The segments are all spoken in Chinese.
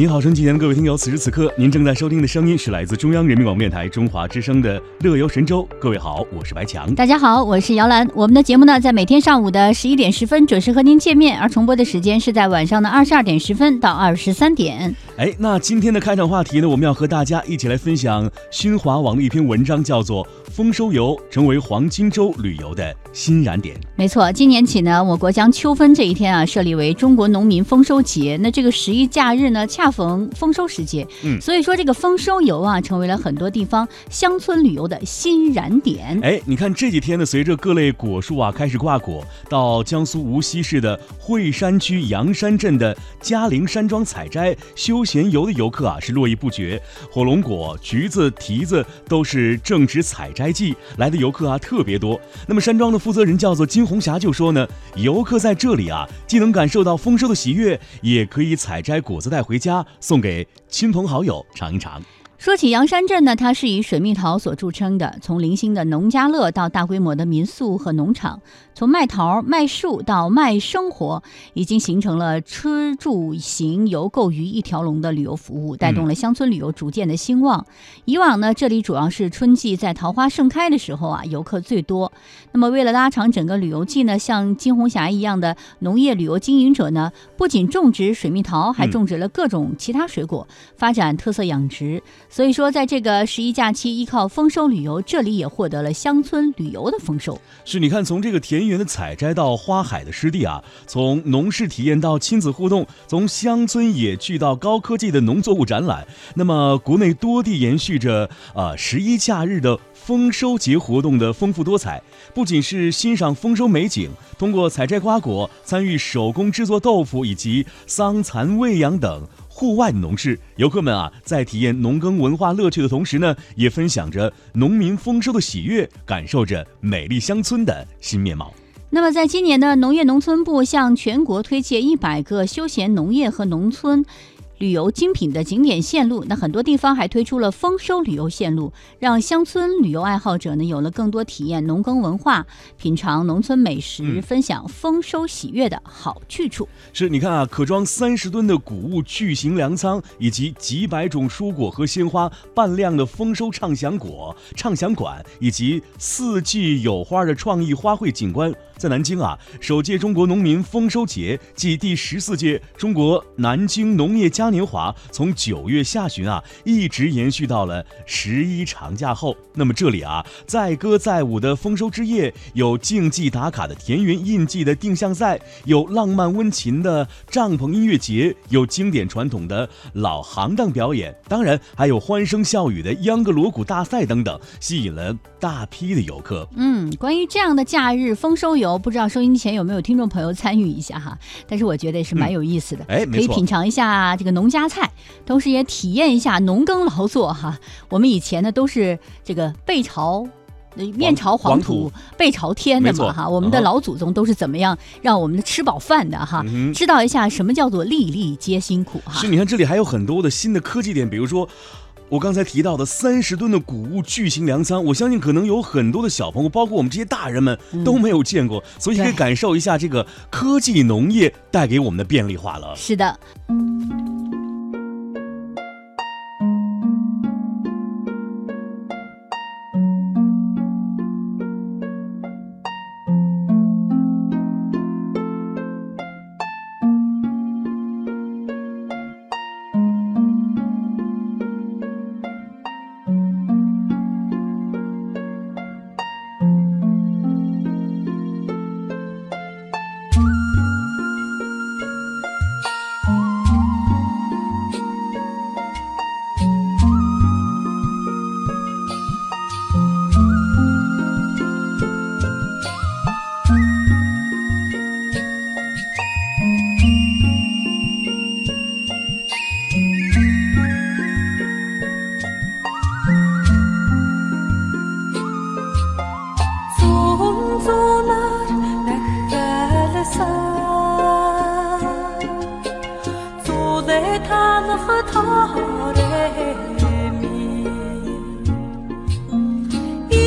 您好，春节前的各位听友，此时此刻您正在收听的声音是来自中央人民广播电台中华之声的《乐游神州》。各位好，我是白强。大家好，我是姚兰。我们的节目呢，在每天上午的十一点十分准时和您见面，而重播的时间是在晚上的二十二点十分到二十三点。哎，那今天的开场话题呢，我们要和大家一起来分享新华网的一篇文章，叫做《丰收游成为黄金周旅游的新燃点》。没错，今年起呢，我国将秋分这一天啊设立为中国农民丰收节。那这个十一假日呢，恰逢丰收时节，嗯所以说这个丰收游啊，成为了很多地方乡村旅游的新燃点。哎，你看这几天呢，随着各类果树啊开始挂果，到江苏无锡市的惠山区阳山镇的嘉陵山庄采摘休闲游的游客啊是络绎不绝，火龙果、橘子、提子都是正值采摘季，来的游客啊特别多。那么山庄的负责人叫做金红霞就说呢，游客在这里啊，既能感受到丰收的喜悦，也可以采摘果子带回家，送给亲朋好友尝一尝。说起阳山镇呢，它是以水蜜桃所著称的。从零星的农家乐到大规模的民宿和农场，从卖桃、卖树到卖生活，已经形成了吃住行游购娱一条龙的旅游服务，带动了乡村旅游逐渐的兴旺。以往呢，这里主要是春季在桃花盛开的时候啊，游客最多。那么为了拉长整个旅游季呢，像金红霞一样的农业旅游经营者呢，不仅种植水蜜桃，还种植了各种其他水果，发展特色养殖。所以说，在这个十一假期，依靠丰收旅游，这里也获得了乡村旅游的丰收。是，你看从这个田园的采摘到花海的湿地啊，从农事体验到亲子互动，从乡村野趣到高科技的农作物展览。那么，国内多地延续着呃十一假日的丰收节活动的丰富多彩，不仅是欣赏丰收美景，通过采摘瓜果、参与手工制作豆腐以及桑蚕喂养等。户外的农事，游客们啊，在体验农耕文化乐趣的同时呢，也分享着农民丰收的喜悦，感受着美丽乡村的新面貌。那么，在今年的农业农村部向全国推介一百个休闲农业和农村。旅游精品的景点线路，那很多地方还推出了丰收旅游线路，让乡村旅游爱好者呢有了更多体验农耕文化、品尝农村美食、嗯分享丰收喜悦的好去处。是，你看啊，可装三十吨的谷物巨型粮仓，以及几百种蔬果和鲜花半量的丰收畅享果畅享馆，以及四季有花的创意花卉景观。在南京啊，首届中国农民丰收节暨第十四届中国南京农业嘉年华，从九月下旬啊，一直延续到了十一长假后。那么这里啊，载歌载舞的丰收之夜，有竞技打卡的田园印记的定向赛，有浪漫温情的帐篷音乐节，有经典传统的老行当表演，当然还有欢声笑语的秧歌锣鼓大赛等等，吸引了大批的游客。嗯，关于这样的假日丰收游，不知道收音机前有没有听众朋友参与一下哈？但是我觉得也是蛮有意思的，哎，可以，品尝一下这个农家菜，同时也体验一下农耕劳作哈。我们以前呢都是这个背朝。呃面朝黄黄土土，背朝天的嘛哈，我们的老祖宗都是怎么样让我们吃饱饭的哈？嗯知道一下什么叫做粒粒皆辛苦哈是，。你看这里还有很多的新的科技点，比如说。我刚才提到的三十吨的谷物巨型粮仓，我相信可能有很多的小朋友，包括我们这些大人们嗯都没有见过，所以可以感受一下这个科技农业带给我们的便利化了。是的，群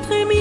宝推